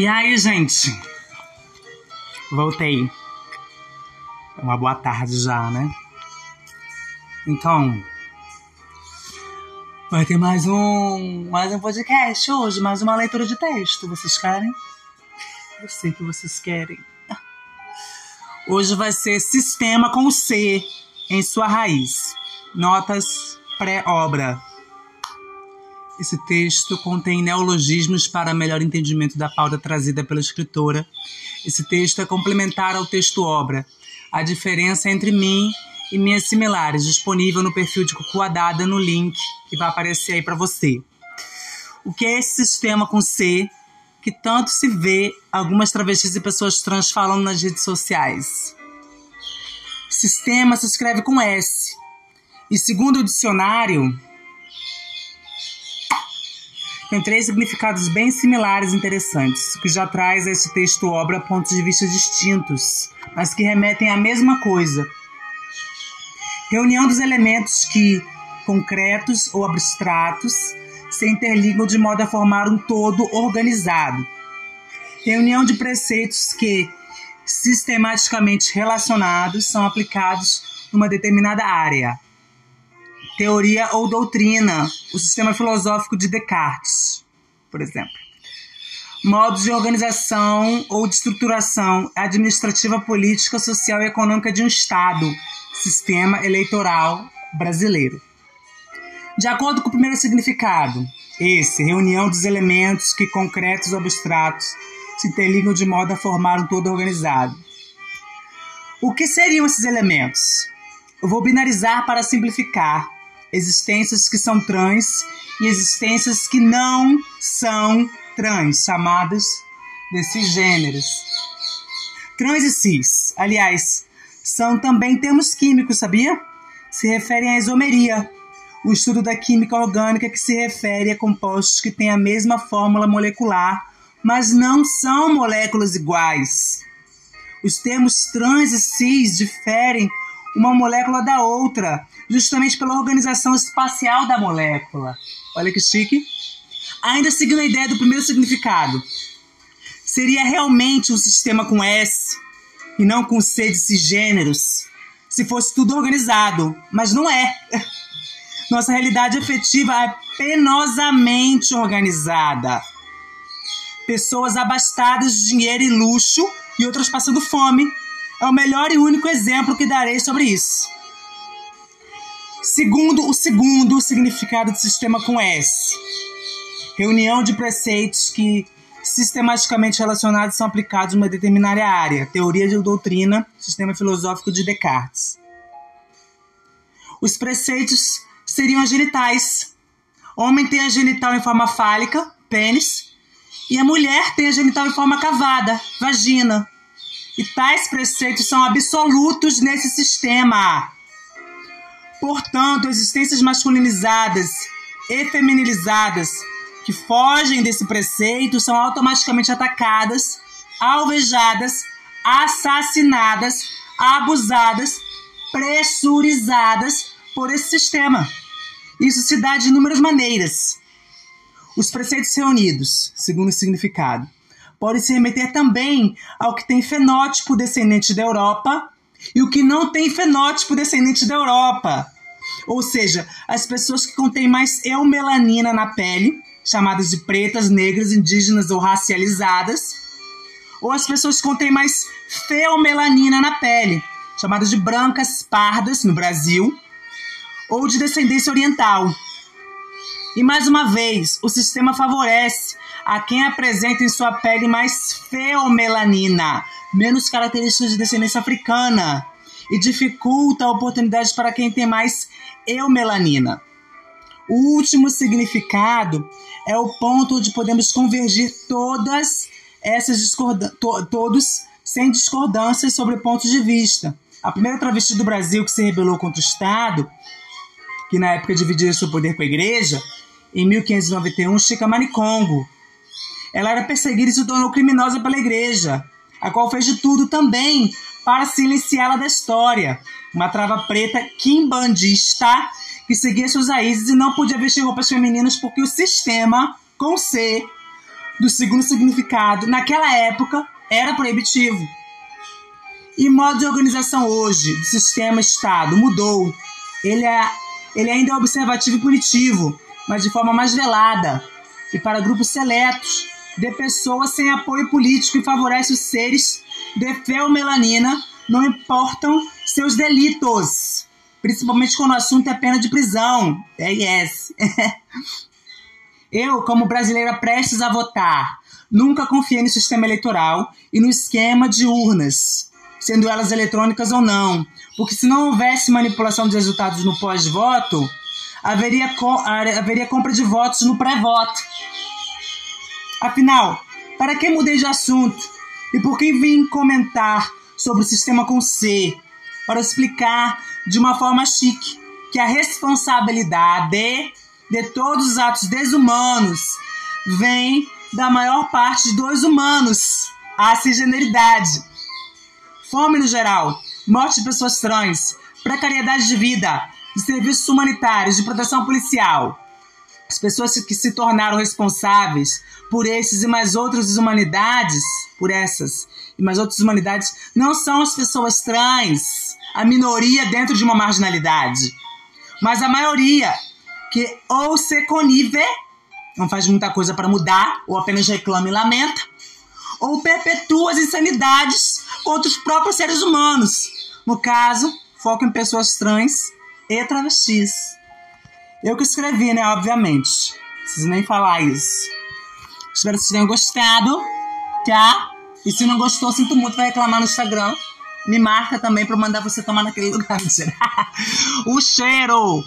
E aí, gente? Voltei. Uma boa tarde já, né? Então, vai ter mais um, mais um podcast hoje, mais uma leitura de texto. Vocês querem? Eu sei que vocês querem. Hoje vai ser Sistema com C em sua raiz. Notas pré-obra. Esse texto contém neologismos para melhor entendimento da pauta trazida pela escritora. Esse texto é complementar ao texto obra. A diferença entre mim e minhas similares, disponível no perfil de Cucuadada no link que vai aparecer aí para você. O que é esse sistema com C que tanto se vê algumas travestis e pessoas trans falando nas redes sociais? Sistema se escreve com S. E segundo o dicionário, tem três significados bem similares e interessantes, que já traz a esse texto obra pontos de vista distintos, mas que remetem à mesma coisa. Reunião dos elementos que, concretos ou abstratos, se interligam de modo a formar um todo organizado. Reunião de preceitos que, sistematicamente relacionados, são aplicados numa determinada área teoria ou doutrina, o sistema filosófico de Descartes, por exemplo. Modos de organização ou de estruturação administrativa, política, social e econômica de um Estado, sistema eleitoral brasileiro. De acordo com o primeiro significado, esse, reunião dos elementos que, concretos ou abstratos, se interligam de modo a formar um todo organizado. O que seriam esses elementos? Eu vou binarizar para simplificar existências que são trans e existências que não são trans, chamadas desses gêneros. Trans e cis, aliás, são também termos químicos, sabia? Se referem à isomeria, o estudo da química orgânica que se refere a compostos que têm a mesma fórmula molecular, mas não são moléculas iguais. Os termos trans e cis diferem uma molécula da outra, justamente pela organização espacial da molécula. Olha que chique. Ainda seguindo a ideia do primeiro significado, seria realmente um sistema com S e não com C de cisgêneros, se fosse tudo organizado, mas não é. Nossa realidade efetiva é penosamente organizada. Pessoas abastadas de dinheiro e luxo e outras passando fome. É o melhor e único exemplo que darei sobre isso. Segundo o segundo significado de sistema com S. Reunião de preceitos que sistematicamente relacionados são aplicados em uma determinada área. Teoria de doutrina, sistema filosófico de Descartes. Os preceitos seriam as genitais. Homem tem a genital em forma fálica, pênis, e a mulher tem a genital em forma cavada, vagina. E tais preceitos são absolutos nesse sistema. Portanto, existências masculinizadas e feminilizadas que fogem desse preceito são automaticamente atacadas, alvejadas, assassinadas, abusadas, pressurizadas por esse sistema. Isso se dá de inúmeras maneiras. Os preceitos reunidos, segundo o significado, podem se remeter também ao que tem fenótipo descendente da Europa e o que não tem fenótipo descendente da Europa. Ou seja, as pessoas que contêm mais eumelanina na pele, chamadas de pretas, negras, indígenas ou racializadas, ou as pessoas que contêm mais feomelanina na pele, chamadas de brancas, pardas no Brasil, ou de descendência oriental. E mais uma vez, o sistema favorece a quem apresenta em sua pele mais feomelanina, menos características de descendência africana, e dificulta oportunidades para quem tem mais eumelanina. O último significado é o ponto onde podemos convergir todas essas discordan to todos sem discordâncias sobre pontos de vista. A primeira travesti do Brasil que se rebelou contra o Estado, que na época dividia seu poder com a igreja, em 1591, Chica Manicongo. Ela era perseguida e se tornou criminosa pela igreja, a qual fez de tudo também para silenciá-la da história. Uma trava preta quimbandista que seguia suas raízes e não podia vestir roupas femininas porque o sistema, com C, do segundo significado, naquela época, era proibitivo. E modo de organização hoje do sistema Estado mudou. Ele, é, ele ainda é observativo e punitivo, mas de forma mais velada e para grupos seletos de pessoas sem apoio político e favorece os seres de melanina, não importam seus delitos, principalmente quando o assunto é pena de prisão. É yes. Eu, como brasileira prestes a votar, nunca confiei no sistema eleitoral e no esquema de urnas, sendo elas eletrônicas ou não, porque se não houvesse manipulação de resultados no pós-voto, haveria, co haveria compra de votos no pré-voto. Afinal, para que mudei de assunto e por que vim comentar sobre o sistema com C? Para explicar de uma forma chique que a responsabilidade de todos os atos desumanos vem da maior parte dos humanos, a cisgeneridade. Fome no geral, morte de pessoas trans, precariedade de vida, de serviços humanitários, de proteção policial. As pessoas que se tornaram responsáveis por esses e mais outras humanidades, por essas e mais outras humanidades, não são as pessoas trans, a minoria dentro de uma marginalidade, mas a maioria que ou se conive, não faz muita coisa para mudar, ou apenas reclama e lamenta, ou perpetua as insanidades contra os próprios seres humanos. No caso, foco em pessoas trans e travestis. Eu que escrevi, né? Obviamente. Não preciso nem falar isso. Espero que vocês tenham gostado, tá? E se não gostou, sinto muito, vai reclamar no Instagram. Me marca também pra mandar você tomar naquele lugar. o cheiro!